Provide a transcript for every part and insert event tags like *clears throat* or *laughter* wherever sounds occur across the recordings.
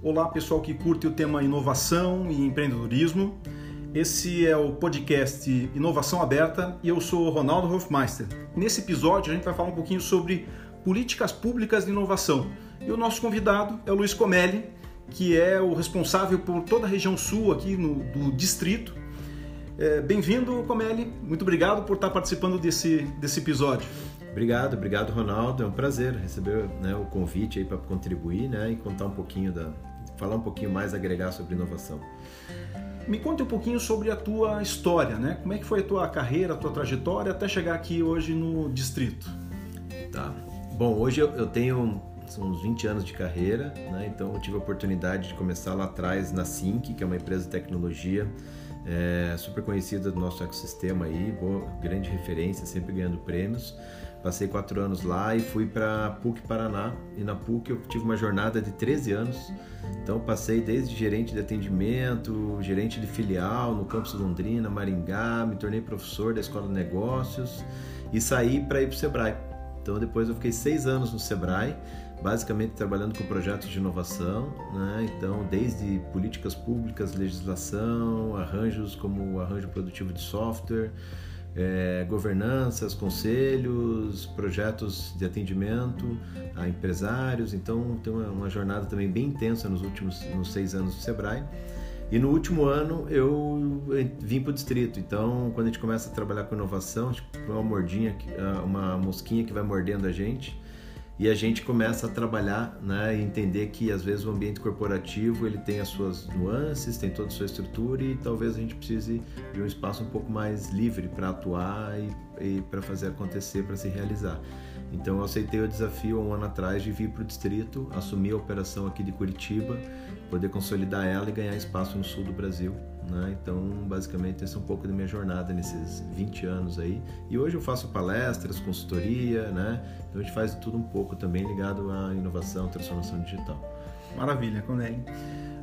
Olá, pessoal que curte o tema inovação e empreendedorismo. Esse é o podcast Inovação Aberta e eu sou Ronaldo Hofmeister. Nesse episódio a gente vai falar um pouquinho sobre políticas públicas de inovação. E o nosso convidado é o Luiz Comelli, que é o responsável por toda a região sul aqui no, do distrito. É, Bem-vindo, Comelli. Muito obrigado por estar participando desse, desse episódio. Obrigado, obrigado Ronaldo. É um prazer receber né, o convite aí para contribuir né, e contar um pouquinho da, falar um pouquinho mais, agregar sobre inovação. Me conte um pouquinho sobre a tua história, né? Como é que foi a tua carreira, a tua trajetória até chegar aqui hoje no distrito? Tá. Bom, hoje eu, tenho uns 20 anos de carreira, né? então eu tive a oportunidade de começar lá atrás na Sync, que é uma empresa de tecnologia é, super conhecida do nosso ecossistema aí, boa, grande referência, sempre ganhando prêmios. Passei quatro anos lá e fui para PUC Paraná. E na PUC eu tive uma jornada de 13 anos. Então passei desde gerente de atendimento, gerente de filial no campus Londrina, Maringá, me tornei professor da Escola de Negócios e saí para ir para o Sebrae. Então depois eu fiquei seis anos no Sebrae, basicamente trabalhando com projetos de inovação, né? então desde políticas públicas, legislação, arranjos como o arranjo produtivo de software, é, governanças, conselhos, projetos de atendimento a empresários. Então, tem uma, uma, jornada também bem intensa nos últimos nos seis anos do Sebrae. E no último ano eu vim para o distrito. Então, quando a gente começa a trabalhar com inovação, tipo, uma mordinha, uma mosquinha que vai mordendo a gente e a gente começa a trabalhar né, e entender que às vezes o ambiente corporativo ele tem as suas nuances, tem toda a sua estrutura e talvez a gente precise de um espaço um pouco mais livre para atuar e, e para fazer acontecer, para se realizar. Então eu aceitei o desafio há um ano atrás de vir para o distrito, assumir a operação aqui de Curitiba, poder consolidar ela e ganhar espaço no sul do Brasil. Né? Então, basicamente, esse é um pouco da minha jornada nesses 20 anos aí. E hoje eu faço palestras, consultoria, né? Então a gente faz tudo um pouco também ligado à inovação, transformação digital. Maravilha, Conelli.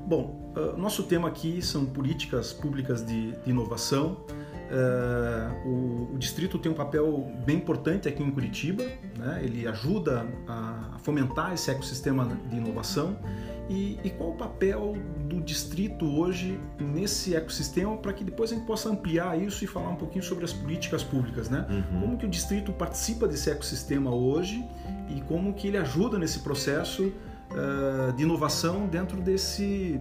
Bom, uh, nosso tema aqui são políticas públicas de, de inovação. Uh, o, o, distrito tem um papel bem importante aqui em Curitiba, né? ele ajuda a fomentar esse ecossistema de inovação e, e, qual o papel do distrito hoje nesse ecossistema para que depois a gente possa ampliar isso e falar um pouquinho sobre as políticas públicas, né? Uhum. Como que o distrito participa desse ecossistema hoje e como que ele ajuda nesse processo uh, de inovação dentro desse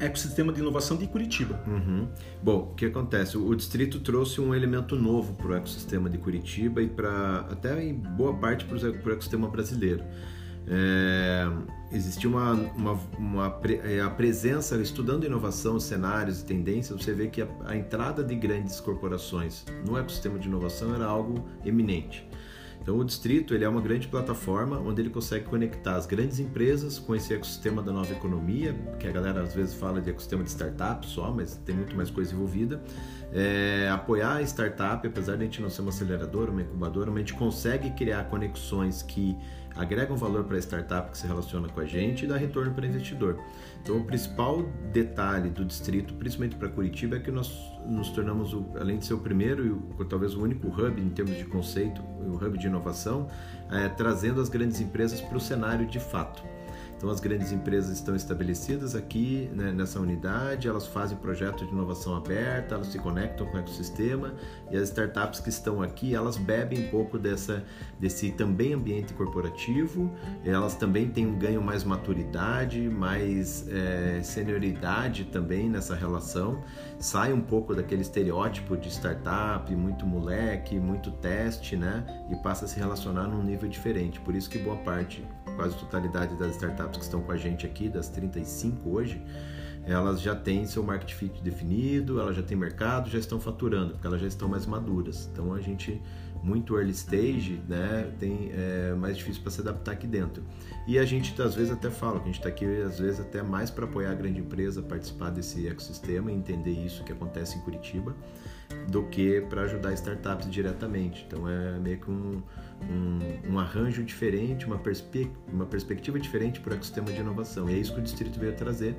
ecossistema de inovação de Curitiba. Uhum. Bom, o que acontece? O distrito trouxe um elemento novo para o ecossistema de Curitiba e para até em boa parte para o ecossistema brasileiro. É, existia uma, uma, uma é, a presença, estudando inovação, cenários e tendências, você vê que a, a entrada de grandes corporações no ecossistema de inovação era algo eminente. Então o distrito ele é uma grande plataforma onde ele consegue conectar as grandes empresas com esse ecossistema da nova economia, que a galera às vezes fala de ecossistema de startup só, mas tem muito mais coisa envolvida. É, apoiar a startup, apesar de a gente não ser uma aceleradora, uma incubadora, mas a gente consegue criar conexões que agregam valor para a startup que se relaciona com a gente e dá retorno para o investidor. Então, o principal detalhe do distrito, principalmente para Curitiba, é que nós nos tornamos, além de ser o primeiro e o, talvez o único hub em termos de conceito, o hub de inovação, é, trazendo as grandes empresas para o cenário de fato. Então, as grandes empresas estão estabelecidas aqui né, nessa unidade, elas fazem projetos de inovação aberta, elas se conectam com o ecossistema e as startups que estão aqui, elas bebem um pouco dessa, desse também ambiente corporativo, elas também têm um ganho mais maturidade, mais é, senioridade também nessa relação, sai um pouco daquele estereótipo de startup, muito moleque, muito teste, né? E passa a se relacionar num nível diferente. Por isso que boa parte, quase totalidade das startups que estão com a gente aqui, das 35 hoje, elas já têm seu market fit definido, elas já têm mercado, já estão faturando, porque elas já estão mais maduras. Então a gente muito early stage, né, tem é mais difícil para se adaptar aqui dentro. E a gente às vezes até fala que a gente está aqui às vezes até mais para apoiar a grande empresa, participar desse ecossistema e entender isso que acontece em Curitiba, do que para ajudar startups diretamente. Então é meio que um, um, um arranjo diferente, uma, perspe uma perspectiva diferente para o ecossistema de inovação. E é isso que o distrito veio trazer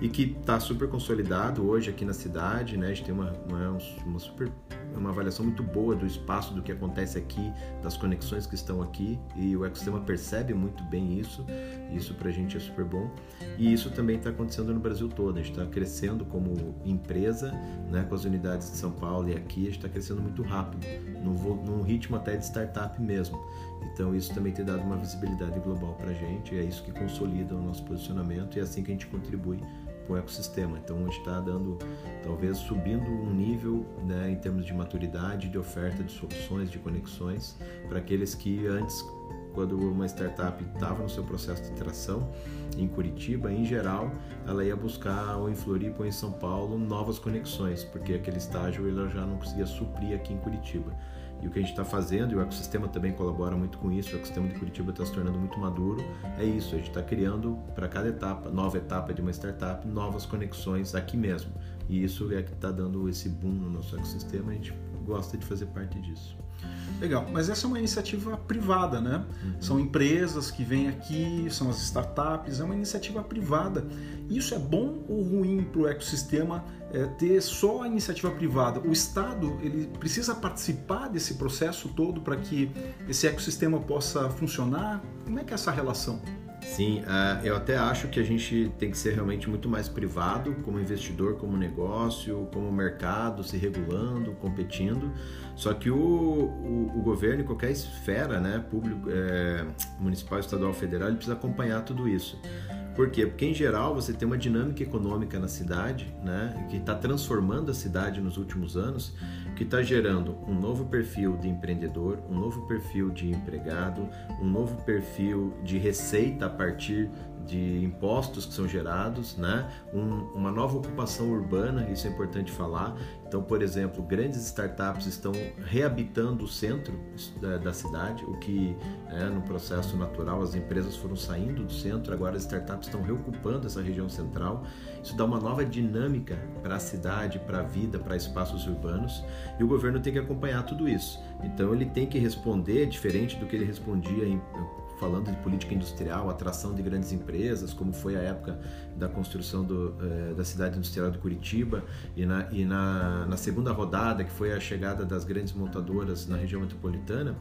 e que está super consolidado hoje aqui na cidade, né? A gente tem uma, uma, uma super uma avaliação muito boa do espaço, do que acontece aqui, das conexões que estão aqui, e o ecossistema percebe muito bem isso, isso para a gente é super bom. E isso também está acontecendo no Brasil todo, a gente está crescendo como empresa, né, com as unidades de São Paulo e aqui, a gente está crescendo muito rápido, num, num ritmo até de startup mesmo. Então isso também tem dado uma visibilidade global para a gente, e é isso que consolida o nosso posicionamento e é assim que a gente contribui com o ecossistema. Então a gente está dando, talvez subindo um nível né, em termos de maturidade, de oferta de soluções, de conexões para aqueles que antes quando uma startup estava no seu processo de interação em Curitiba, em geral, ela ia buscar ou em Floripa ou em São Paulo novas conexões, porque aquele estágio ela já não conseguia suprir aqui em Curitiba. E o que a gente está fazendo, e o ecossistema também colabora muito com isso, o ecossistema de Curitiba está se tornando muito maduro, é isso, a gente está criando para cada etapa, nova etapa de uma startup, novas conexões aqui mesmo. E isso é que está dando esse boom no nosso ecossistema, a gente gosta de fazer parte disso. Legal, mas essa é uma iniciativa privada, né? Uhum. São empresas que vêm aqui, são as startups, é uma iniciativa privada. Isso é bom ou ruim para o ecossistema é, ter só a iniciativa privada? O Estado ele precisa participar desse processo todo para que esse ecossistema possa funcionar? Como é que é essa relação? Sim, uh, eu até acho que a gente tem que ser realmente muito mais privado, como investidor, como negócio, como mercado, se regulando, competindo. Só que o, o, o governo, qualquer esfera, né, público, é, municipal, estadual, federal, ele precisa acompanhar tudo isso. Por quê? Porque em geral você tem uma dinâmica econômica na cidade, né, que está transformando a cidade nos últimos anos, que está gerando um novo perfil de empreendedor, um novo perfil de empregado, um novo perfil de receita a partir de impostos que são gerados, né? Um, uma nova ocupação urbana, isso é importante falar. Então, por exemplo, grandes startups estão reabitando o centro da, da cidade, o que né, no processo natural as empresas foram saindo do centro, agora as startups estão reocupando essa região central. Isso dá uma nova dinâmica para a cidade, para a vida, para espaços urbanos e o governo tem que acompanhar tudo isso. Então, ele tem que responder diferente do que ele respondia em falando de política industrial, atração de grandes empresas, como foi a época da construção do, eh, da cidade industrial de Curitiba, e, na, e na, na, segunda rodada, que foi a chegada das grandes montadoras na região metropolitana,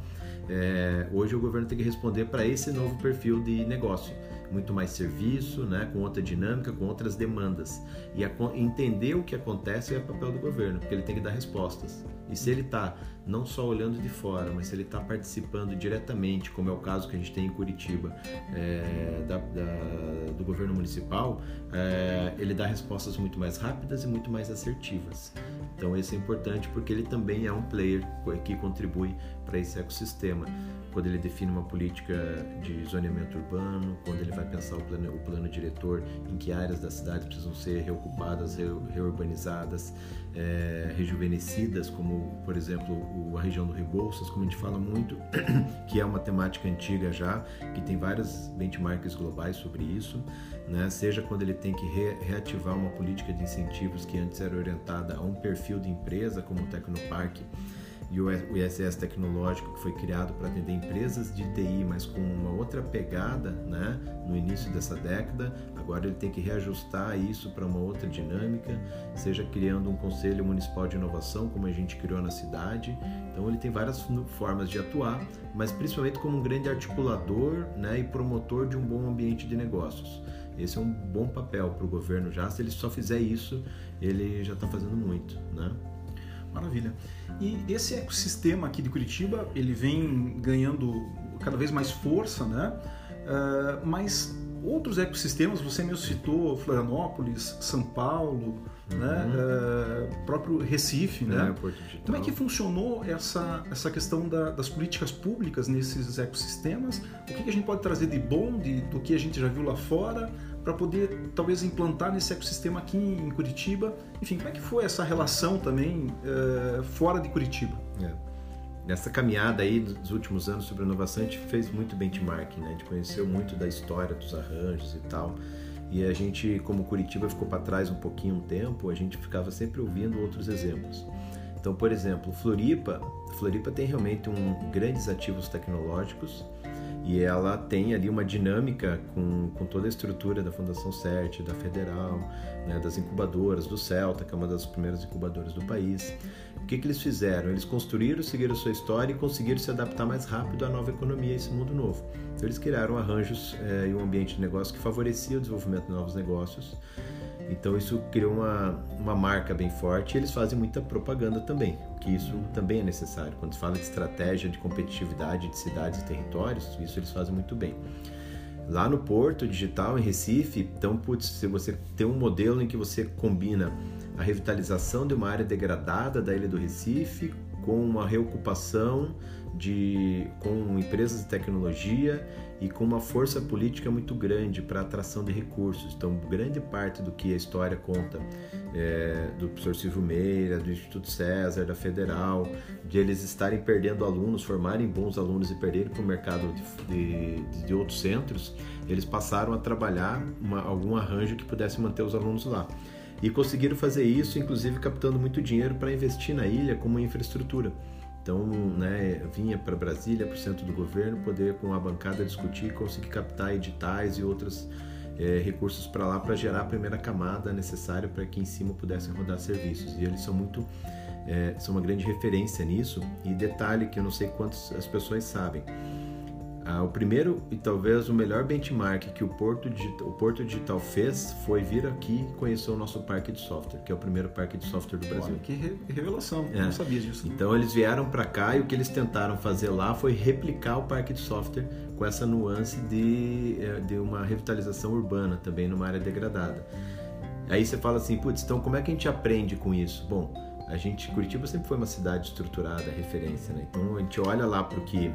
eh, hoje o governo tem que responder para esse novo perfil de negócio muito mais serviço, né, com outra dinâmica, com outras demandas. E a, entender o que acontece é papel do governo, porque ele tem que dar respostas. E se ele está não só olhando de fora, mas se ele está participando diretamente, como é o caso que a gente tem em Curitiba, é, da, da, do governo municipal, é, ele dá respostas muito mais rápidas e muito mais assertivas. Então, isso é importante porque ele também é um player que contribui para esse ecossistema. Quando ele define uma política de zoneamento urbano, quando ele vai pensar o plano, o plano diretor, em que áreas da cidade precisam ser reocupadas, reurbanizadas, é, rejuvenescidas, como, por exemplo, a região do Rebouças, como a gente fala muito, *clears throat* que é uma temática antiga já, que tem várias benchmarks globais sobre isso, né? seja quando ele tem que re reativar uma política de incentivos que antes era orientada a um perfil de empresa, como o Tecnopark, e o ISS tecnológico que foi criado para atender empresas de TI, mas com uma outra pegada, né, no início dessa década. Agora ele tem que reajustar isso para uma outra dinâmica, seja criando um conselho municipal de inovação, como a gente criou na cidade. Então ele tem várias formas de atuar, mas principalmente como um grande articulador, né, e promotor de um bom ambiente de negócios. Esse é um bom papel para o governo já. Se ele só fizer isso, ele já está fazendo muito, né? Maravilha. E esse ecossistema aqui de Curitiba, ele vem ganhando cada vez mais força, né? Uh, mas outros ecossistemas, você mesmo citou Florianópolis, São Paulo, uhum. né? Uh, próprio Recife, né? É, Como é que funcionou essa, essa questão da, das políticas públicas nesses ecossistemas? O que, que, a gente pode trazer de bom de, do que a gente já viu lá fora? Para poder talvez implantar nesse ecossistema aqui em Curitiba. Enfim, como é que foi essa relação também uh, fora de Curitiba? É. Nessa caminhada aí dos últimos anos sobre inovação, a gente fez muito benchmark, né? A gente conheceu muito da história dos arranjos e tal. E a gente, como Curitiba ficou para trás um pouquinho um tempo, a gente ficava sempre ouvindo outros exemplos. Então, por exemplo, Floripa, Floripa tem realmente um grandes ativos tecnológicos e ela tem ali uma dinâmica com, com toda a estrutura da Fundação CERT, da Federal, né, das incubadoras, do Celta, que é uma das primeiras incubadoras do país. O que, que eles fizeram? Eles construíram, seguiram sua história e conseguiram se adaptar mais rápido à nova economia, a esse mundo novo. Então eles criaram arranjos é, e um ambiente de negócio que favorecia o desenvolvimento de novos negócios. Então isso criou uma, uma marca bem forte e eles fazem muita propaganda também, que isso também é necessário. Quando se fala de estratégia de competitividade de cidades e territórios, isso eles fazem muito bem. Lá no Porto Digital, em Recife, então, putz, se você tem um modelo em que você combina a revitalização de uma área degradada da ilha do Recife com uma reocupação de, com empresas de tecnologia e com uma força política muito grande para atração de recursos. Então, grande parte do que a história conta é, do professor Silvio Meira, do Instituto César, da Federal, de eles estarem perdendo alunos, formarem bons alunos e perderem para o mercado de, de, de, outros centros, eles passaram a trabalhar uma, algum arranjo que pudesse manter os alunos lá. E conseguiram fazer isso, inclusive captando muito dinheiro para investir na ilha como infraestrutura. Então, né, vinha para Brasília, para o centro do governo, poder com a bancada discutir, conseguir captar editais e outros é, recursos para lá para gerar a primeira camada necessária para que em cima pudessem rodar serviços. E eles são muito, é, são uma grande referência nisso. E detalhe que eu não sei quantas as pessoas sabem, ah, o primeiro e talvez o melhor benchmark que o Porto, Digital, o Porto Digital fez foi vir aqui e conhecer o nosso parque de software, que é o primeiro parque de software do Brasil. Olha, que re revelação, é. não sabia disso. Então eles vieram para cá e o que eles tentaram fazer lá foi replicar o parque de software com essa nuance de, eh, de uma revitalização urbana também numa área degradada. Aí você fala assim, putz, então como é que a gente aprende com isso? Bom, a gente, Curitiba sempre foi uma cidade estruturada, referência, né? Então a gente olha lá para o que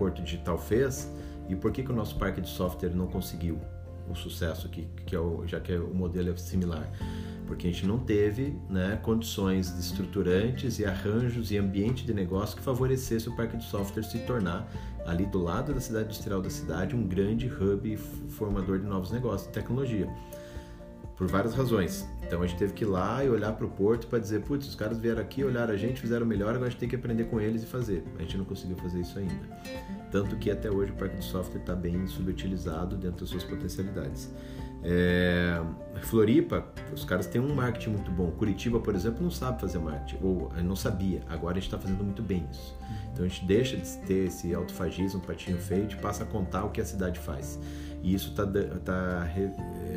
Porto Digital fez e por que, que o nosso parque de software não conseguiu o sucesso que, que é o, já que o modelo é similar porque a gente não teve né, condições estruturantes e arranjos e ambiente de negócio que favorecesse o parque de software se tornar ali do lado da cidade industrial da cidade um grande hub formador de novos negócios de tecnologia por várias razões. Então a gente teve que ir lá e olhar para o porto para dizer, putz, os caras vieram aqui, olharam a gente, fizeram melhor, agora a gente tem que aprender com eles e fazer. A gente não conseguiu fazer isso ainda. Tanto que até hoje o parque de software está bem subutilizado dentro das suas potencialidades. É... Floripa, os caras têm um marketing muito bom. Curitiba, por exemplo, não sabe fazer marketing, ou não sabia. Agora a gente está fazendo muito bem isso. Então a gente deixa de ter esse autofagismo, patinho feio, e passa a contar o que a cidade faz. E isso está tá,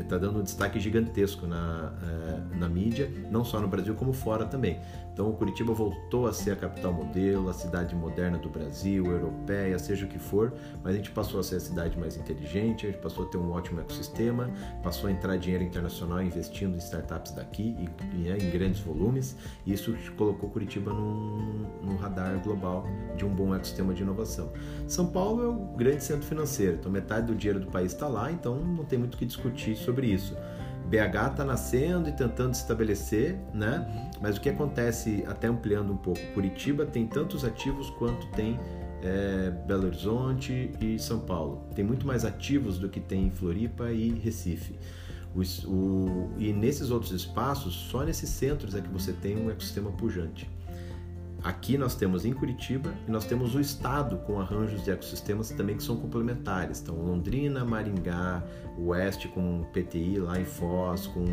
tá dando um destaque gigantesco na, é, na mídia, não só no Brasil, como fora também. Então, o Curitiba voltou a ser a capital modelo, a cidade moderna do Brasil, europeia, seja o que for, mas a gente passou a ser a cidade mais inteligente, a gente passou a ter um ótimo ecossistema, passou a entrar dinheiro internacional investindo em startups daqui e, e é, em grandes volumes, e isso colocou Curitiba num, num radar global de um bom ecossistema de inovação. São Paulo é o grande centro financeiro, então metade do dinheiro do país está lá, então não tem muito o que discutir sobre isso. BH está nascendo e tentando se estabelecer, né? Mas o que acontece, até ampliando um pouco, Curitiba tem tantos ativos quanto tem é, Belo Horizonte e São Paulo. Tem muito mais ativos do que tem em Floripa e Recife. O, o, e nesses outros espaços, só nesses centros é que você tem um ecossistema pujante. Aqui nós temos em Curitiba e nós temos o estado com arranjos de ecossistemas também que são complementares. Então, Londrina, Maringá, Oeste com PTI lá em Foz, com,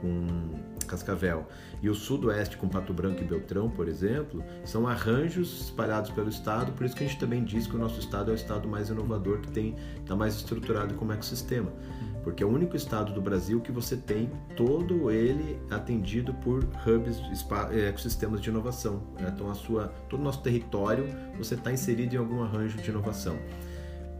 com Cascavel. E o Sudoeste com Pato Branco e Beltrão, por exemplo, são arranjos espalhados pelo estado, por isso que a gente também diz que o nosso estado é o estado mais inovador, que está mais estruturado como ecossistema porque é o único estado do Brasil que você tem todo ele atendido por hubs, é, ecossistemas de inovação. Né? Então, a sua, todo o nosso território você está inserido em algum arranjo de inovação.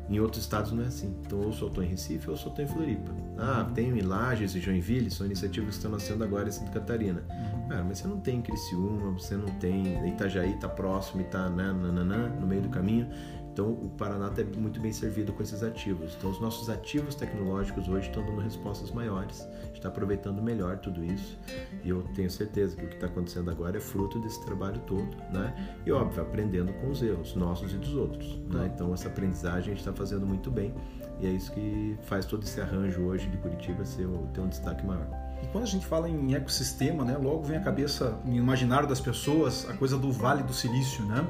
Em outros estados não é assim. Então, ou só estou em Recife ou só estou em Floripa. Ah, uhum. tem em Lages e Joinville, são iniciativas que estão nascendo agora em Santa Catarina. Uhum. Cara, mas você não tem Criciúma, você não tem Itajaí, está próximo e está né, no meio do caminho. Então, o Paraná está muito bem servido com esses ativos. Então, os nossos ativos tecnológicos hoje estão dando respostas maiores, está aproveitando melhor tudo isso. E eu tenho certeza que o que está acontecendo agora é fruto desse trabalho todo, né? E óbvio, aprendendo com os erros nossos e dos outros. Né? Então, essa aprendizagem a gente está fazendo muito bem e é isso que faz todo esse arranjo hoje de Curitiba ser, ter um destaque maior. E quando a gente fala em ecossistema, né, logo vem à cabeça, no imaginário das pessoas, a coisa do Vale do Silício. Né?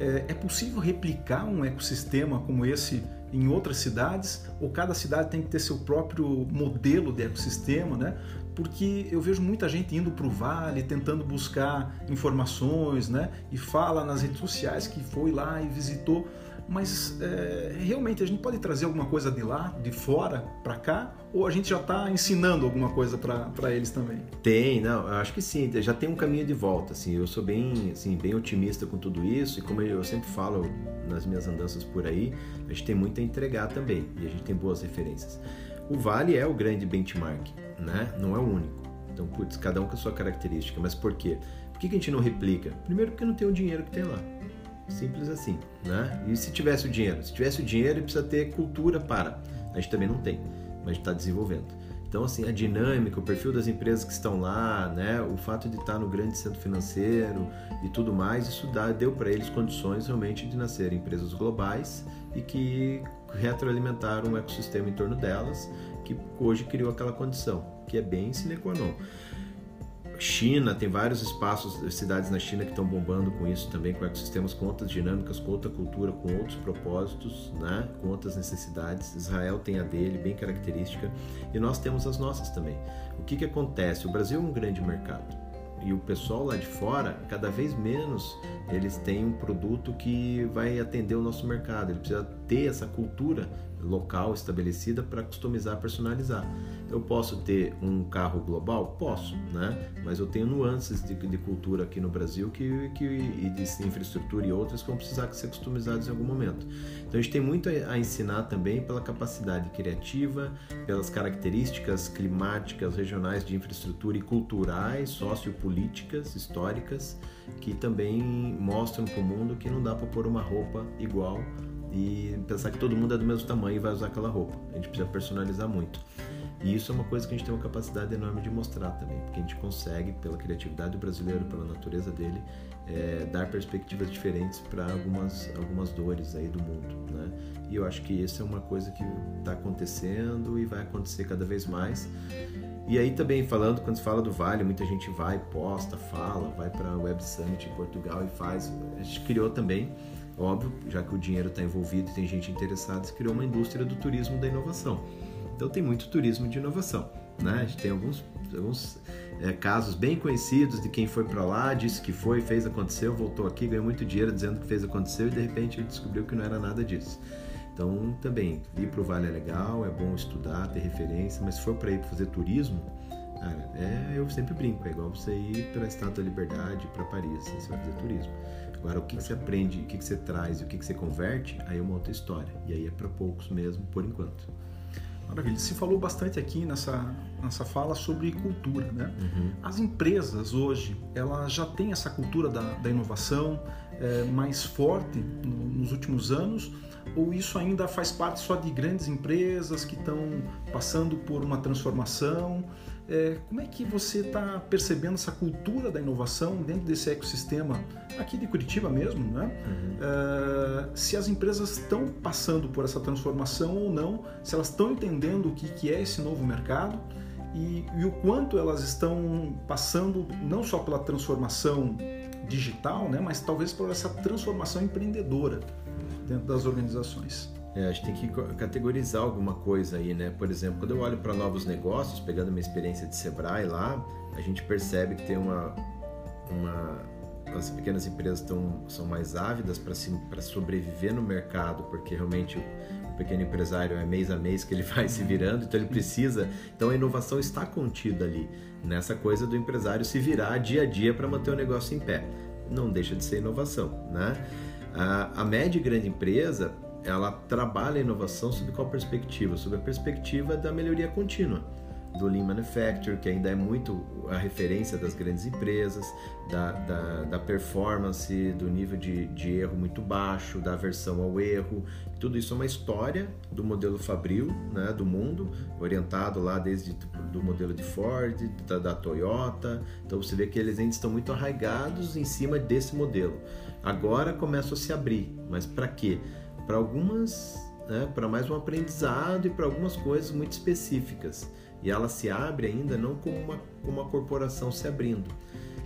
É, é possível replicar um ecossistema como esse em outras cidades? Ou cada cidade tem que ter seu próprio modelo de ecossistema? Né? Porque eu vejo muita gente indo para o Vale, tentando buscar informações, né? e fala nas redes sociais que foi lá e visitou mas é, realmente a gente pode trazer alguma coisa de lá, de fora, para cá, ou a gente já está ensinando alguma coisa para eles também? Tem, não, eu acho que sim, já tem um caminho de volta, assim, eu sou bem, assim, bem otimista com tudo isso e como eu sempre falo nas minhas andanças por aí, a gente tem muito a entregar também e a gente tem boas referências. O Vale é o grande benchmark, né? Não é o único. Então, putz, cada um com a sua característica, mas por quê? Por que a gente não replica? Primeiro porque não tem o dinheiro que tem lá. Simples assim, né? E se tivesse o dinheiro? Se tivesse o dinheiro, precisa ter cultura para. A gente também não tem, mas está desenvolvendo. Então, assim, a dinâmica, o perfil das empresas que estão lá, né, o fato de estar no grande centro financeiro e tudo mais, isso dá, deu para eles condições realmente de nascerem empresas globais e que retroalimentaram um ecossistema em torno delas, que hoje criou aquela condição, que é bem sine qua non. China, tem vários espaços, cidades na China que estão bombando com isso também, com ecossistemas, com outras dinâmicas, com outra cultura, com outros propósitos, né? com outras necessidades. Israel tem a dele, bem característica, e nós temos as nossas também. O que, que acontece? O Brasil é um grande mercado e o pessoal lá de fora, cada vez menos eles têm um produto que vai atender o nosso mercado. Ele precisa ter essa cultura local estabelecida para customizar, personalizar. Eu posso ter um carro global? Posso, né? Mas eu tenho nuances de, de cultura aqui no Brasil que, que, e de infraestrutura e outras que vão precisar ser customizadas em algum momento. Então a gente tem muito a ensinar também pela capacidade criativa, pelas características climáticas, regionais de infraestrutura e culturais, sociopolíticas, históricas, que também mostram para o mundo que não dá para pôr uma roupa igual e pensar que todo mundo é do mesmo tamanho e vai usar aquela roupa. A gente precisa personalizar muito. E isso é uma coisa que a gente tem uma capacidade enorme de mostrar também, porque a gente consegue, pela criatividade do brasileiro, pela natureza dele, é, dar perspectivas diferentes para algumas, algumas dores aí do mundo, né? E eu acho que isso é uma coisa que está acontecendo e vai acontecer cada vez mais. E aí também falando, quando se fala do Vale, muita gente vai, posta, fala, vai para a Web Summit em Portugal e faz. A gente criou também Óbvio, já que o dinheiro está envolvido e tem gente interessada, se criou uma indústria do turismo da inovação. Então tem muito turismo de inovação. Né? A gente tem alguns, alguns é, casos bem conhecidos de quem foi para lá, disse que foi, fez, aconteceu, voltou aqui, ganhou muito dinheiro dizendo que fez, aconteceu e de repente descobriu que não era nada disso. Então também, ir para o Vale é legal, é bom estudar, ter referência, mas se for para ir fazer turismo, cara, é, eu sempre brinco, é igual você ir para a Estátua da Liberdade, para Paris, assim, você vai fazer turismo. Agora, o que, que você aprende, o que, que você traz e o que, que você converte, aí é uma outra história. E aí é para poucos mesmo, por enquanto. Maravilha. Se falou bastante aqui nessa, nessa fala sobre cultura, né? Uhum. As empresas hoje, elas já têm essa cultura da, da inovação é, mais forte no, nos últimos anos ou isso ainda faz parte só de grandes empresas que estão passando por uma transformação? É, como é que você está percebendo essa cultura da inovação dentro desse ecossistema aqui de Curitiba mesmo, né? Uhum. É, se as empresas estão passando por essa transformação ou não, se elas estão entendendo o que, que é esse novo mercado e, e o quanto elas estão passando não só pela transformação digital, né, mas talvez por essa transformação empreendedora dentro das organizações. É, a gente tem que categorizar alguma coisa aí, né? Por exemplo, quando eu olho para novos negócios, pegando minha experiência de Sebrae lá, a gente percebe que tem uma, uma as pequenas empresas tão, são mais ávidas para sobreviver no mercado, porque realmente o, pequeno empresário é mês a mês que ele *laughs* vai se virando, então ele precisa. Então a inovação está contida ali, nessa coisa do empresário se virar dia a dia para manter o negócio em pé. Não deixa de ser inovação, né? A, a média e grande empresa ela trabalha a inovação sob qual perspectiva? Sob a perspectiva da melhoria contínua do Lean Manufacturing, que ainda é muito a referência das grandes empresas, da, da, da performance, do nível de, de, erro muito baixo, da aversão ao erro. Tudo isso é uma história do modelo Fabril, né, do mundo, orientado lá desde do modelo de Ford, da, da Toyota. Então você vê que eles ainda estão muito arraigados em cima desse modelo. Agora começam a se abrir, mas para quê? Para algumas, né, para mais um aprendizado e para algumas coisas muito específicas. e ela se abre ainda não como uma, como uma corporação se abrindo.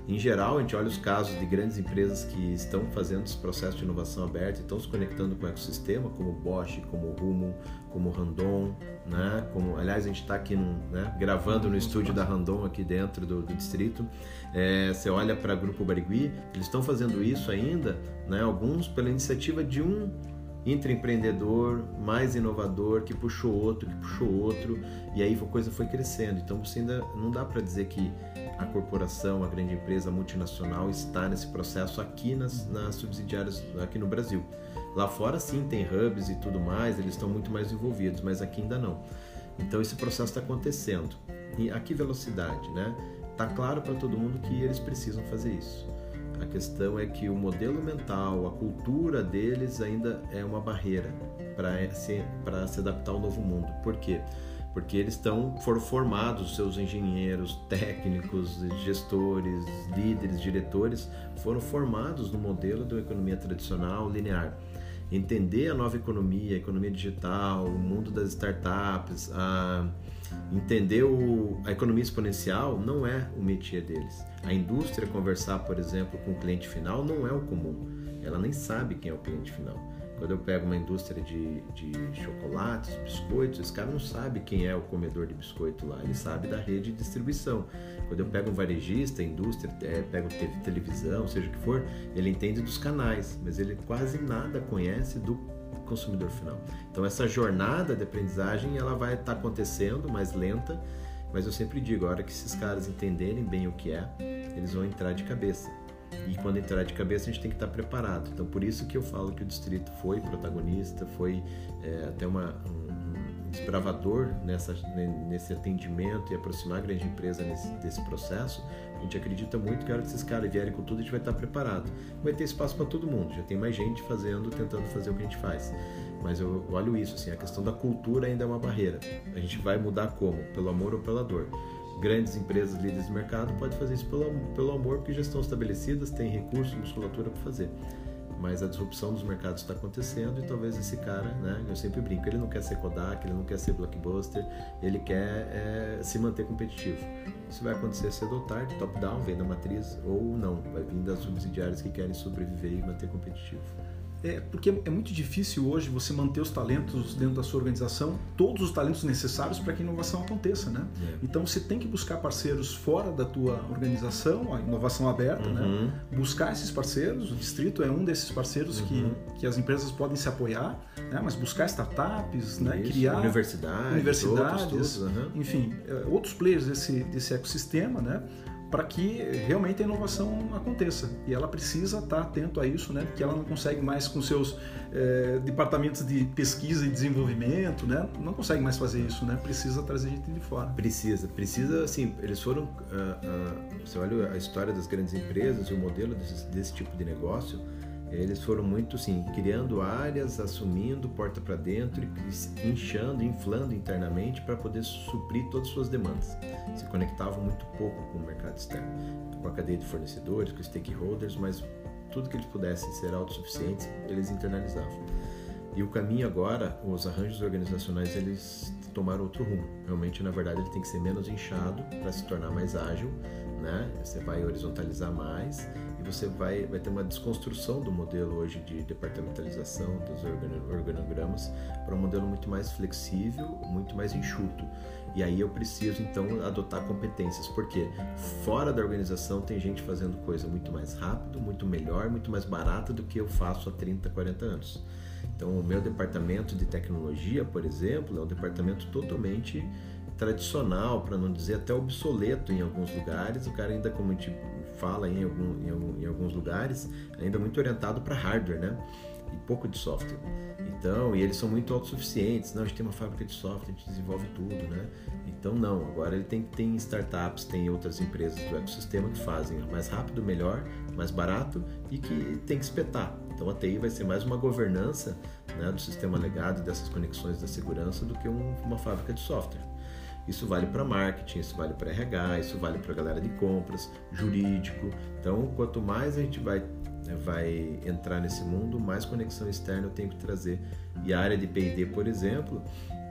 Em geral, a gente olha os casos de grandes empresas que estão fazendo esse processo de inovação aberta e estão se conectando com o ecossistema, como Bosch, como Rumo, como Randon, né? Como, aliás, a gente está aqui num, né? gravando no estúdio da Randon aqui dentro do, do distrito. É, você olha para o Grupo Barigui, eles estão fazendo isso ainda, né? Alguns pela iniciativa de um intraempreendedor, mais inovador, que puxou outro, que puxou outro, e aí a coisa foi crescendo. Então você ainda não dá para dizer que a corporação, a grande empresa multinacional está nesse processo aqui nas, nas subsidiárias aqui no Brasil. Lá fora sim tem hubs e tudo mais, eles estão muito mais envolvidos, mas aqui ainda não. Então esse processo está acontecendo. E a que velocidade, né? Tá claro para todo mundo que eles precisam fazer isso. A questão é que o modelo mental, a cultura deles ainda é uma barreira para se, se adaptar ao novo mundo. Por quê? Porque eles estão, foram formados, seus engenheiros, técnicos, gestores, líderes, diretores, foram formados no modelo da economia tradicional linear. Entender a nova economia, a economia digital, o mundo das startups, a Entender o, a economia exponencial não é o métier deles. A indústria conversar, por exemplo, com o cliente final não é o comum. Ela nem sabe quem é o cliente final. Quando eu pego uma indústria de, de chocolates, biscoitos, esse cara não sabe quem é o comedor de biscoito lá, ele sabe da rede de distribuição. Quando eu pego um varejista, indústria, é, pego televisão, seja o que for, ele entende dos canais, mas ele quase nada conhece do consumidor final. Então essa jornada de aprendizagem ela vai estar tá acontecendo mais lenta, mas eu sempre digo, a hora que esses caras entenderem bem o que é, eles vão entrar de cabeça. E quando entrar de cabeça a gente tem que estar tá preparado. Então por isso que eu falo que o distrito foi protagonista, foi é, até uma, um desbravador nessa, nesse atendimento e aproximar a grande empresa nesse, desse processo, a gente acredita muito que a hora que esses caras vierem com tudo, a gente vai estar preparado. Vai ter espaço para todo mundo, já tem mais gente fazendo, tentando fazer o que a gente faz. Mas eu olho isso, assim, a questão da cultura ainda é uma barreira. A gente vai mudar como? Pelo amor ou pela dor? Grandes empresas, líderes de mercado, podem fazer isso pelo, pelo amor, porque já estão estabelecidas, têm recurso, musculatura para fazer mas a disrupção dos mercados está acontecendo e talvez esse cara, né, eu sempre brinco, ele não quer ser Kodak, ele não quer ser blockbuster, ele quer é, se manter competitivo. Isso vai acontecer cedo ou tarde, top-down, vem da matriz ou não, vai vir das subsidiárias que querem sobreviver e manter competitivo. É, porque é muito difícil hoje você manter os talentos dentro da sua organização, todos os talentos necessários para que a inovação aconteça, né? É. Então você tem que buscar parceiros fora da tua organização, a inovação aberta, né? uhum. né? Buscar esses parceiros, o distrito é um desses parceiros uhum. que, que as empresas podem se apoiar, né? Mas buscar startups, né? Criar universidades, universidades, outros, uhum. enfim, é, outros players desse desse ecossistema, né? Para que realmente a inovação aconteça. E ela precisa estar atento a isso, né? Porque ela não consegue mais com seus é, departamentos de pesquisa e desenvolvimento, né? Não consegue mais fazer isso, né? Precisa trazer gente de fora. Precisa, precisa, assim, eles foram, uh, uh, você olha a história das grandes empresas e o modelo desse, desse tipo de negócio, eles foram muito assim, criando áreas, assumindo porta para dentro, inchando, inflando internamente para poder suprir todas as suas demandas. Se conectavam muito pouco com o mercado externo, com a cadeia de fornecedores, com stakeholders, mas tudo que eles pudessem ser autossuficientes, eles internalizavam. E o caminho agora, os arranjos organizacionais, eles tomaram outro rumo. Realmente, na verdade, ele tem que ser menos inchado para se tornar mais ágil, né? Você vai horizontalizar mais você vai, vai ter uma desconstrução do modelo hoje de departamentalização dos organogramas para um modelo muito mais flexível, muito mais enxuto. E aí eu preciso então adotar competências, porque fora da organização tem gente fazendo coisa muito mais rápido, muito melhor, muito mais barata do que eu faço há 30, 40 anos. Então, o meu departamento de tecnologia, por exemplo, é um departamento totalmente tradicional, para não dizer até obsoleto em alguns lugares. O cara ainda, como a gente fala em, algum, em, algum, em alguns lugares, ainda muito orientado para hardware, né? E pouco de software. Então, e eles são muito autossuficientes. Não, a gente tem uma fábrica de software, a gente desenvolve tudo, né? Então, não. Agora ele tem, tem startups, tem outras empresas do ecossistema que fazem mais rápido, melhor, mais barato e que tem que espetar. Então, a TI vai ser mais uma governança né, do sistema legado, dessas conexões da segurança, do que um, uma fábrica de software. Isso vale para marketing, isso vale para RH, isso vale para a galera de compras, jurídico. Então, quanto mais a gente vai né, vai entrar nesse mundo, mais conexão externa eu tenho que trazer. E a área de P&D, por exemplo,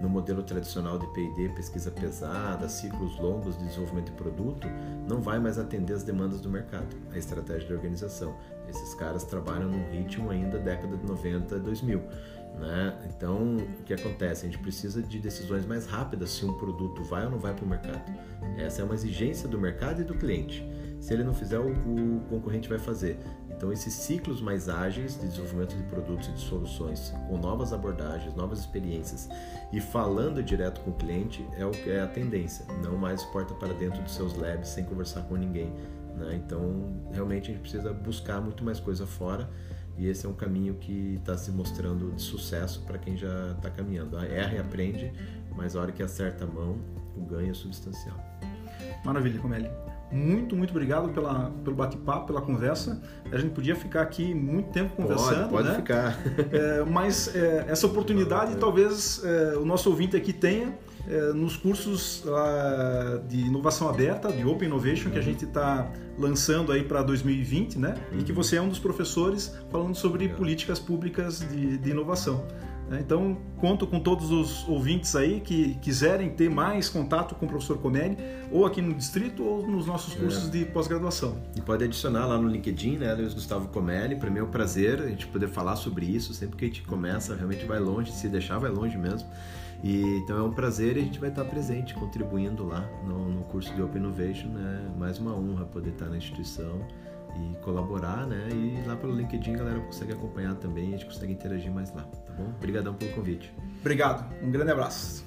no modelo tradicional de P&D, pesquisa pesada, ciclos longos de desenvolvimento de produto, não vai mais atender as demandas do mercado, a estratégia da organização. Esses caras trabalham num ritmo ainda década de 90, 2000. Né? Então, o que acontece? A gente precisa de decisões mais rápidas se um produto vai ou não vai para o mercado. Essa é uma exigência do mercado e do cliente. Se ele não fizer, o, o concorrente vai fazer. Então, esses ciclos mais ágeis de desenvolvimento de produtos e de soluções, com novas abordagens, novas experiências e falando direto com o cliente, é, o, é a tendência. Não mais porta para dentro dos seus labs sem conversar com ninguém. Né? Então, realmente, a gente precisa buscar muito mais coisa fora e esse é um caminho que está se mostrando de sucesso para quem já está caminhando. Erra e aprende, mas a hora que acerta a mão, o ganho é substancial. Maravilha, Comelli. Muito, muito obrigado pela, pelo bate-papo, pela conversa. A gente podia ficar aqui muito tempo conversando, pode, pode né? ficar. *laughs* É, mas é, essa oportunidade talvez é, o nosso ouvinte aqui tenha é, nos cursos uh, de inovação aberta, de Open Innovation, que a gente está lançando aí para 2020, né? E que você é um dos professores falando sobre políticas públicas de, de inovação. Né? Então, conto com todos os ouvintes aí que quiserem ter mais contato com o professor Comelli, ou aqui no Distrito, ou nos nossos é. cursos é. de pós-graduação. E pode adicionar lá no LinkedIn, né, Luiz Gustavo Comelli. Para mim é um prazer a gente poder falar sobre isso. Sempre que a gente começa, realmente vai longe, se deixar, vai longe mesmo. E, então é um prazer e a gente vai estar presente, contribuindo lá no, no curso de Open Innovation. Né? Mais uma honra poder estar na instituição e colaborar, né? E lá pelo LinkedIn a galera consegue acompanhar também, a gente consegue interagir mais lá, tá bom? Obrigadão pelo convite. Obrigado, um grande abraço.